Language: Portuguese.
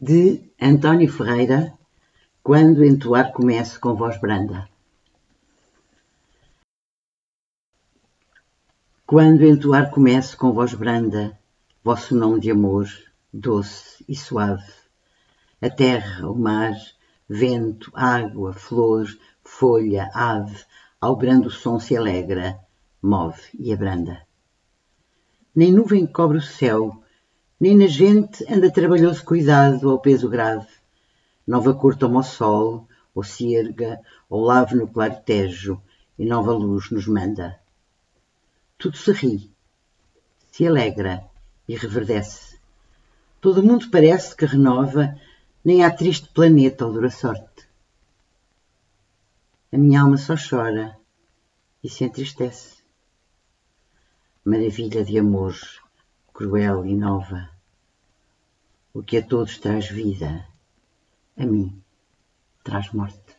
de António Ferreira, quando entoar comece com voz branda. Quando entoar comece com voz branda, vosso nome de amor, doce e suave, a terra, o mar, vento, água, flor, folha, ave, ao brando som se alegra, move e abranda. Nem nuvem cobre o céu, nem na gente anda trabalhoso cuidado ao peso grave. Nova cor toma o sol, ou se erga, ou lave no claro tejo, e nova luz nos manda. Tudo se ri, se alegra e reverdece. Todo mundo parece que renova, nem há triste planeta ou dura sorte. A minha alma só chora e se entristece. Maravilha de amor cruel e nova. O que a todos traz vida, a mim traz morte.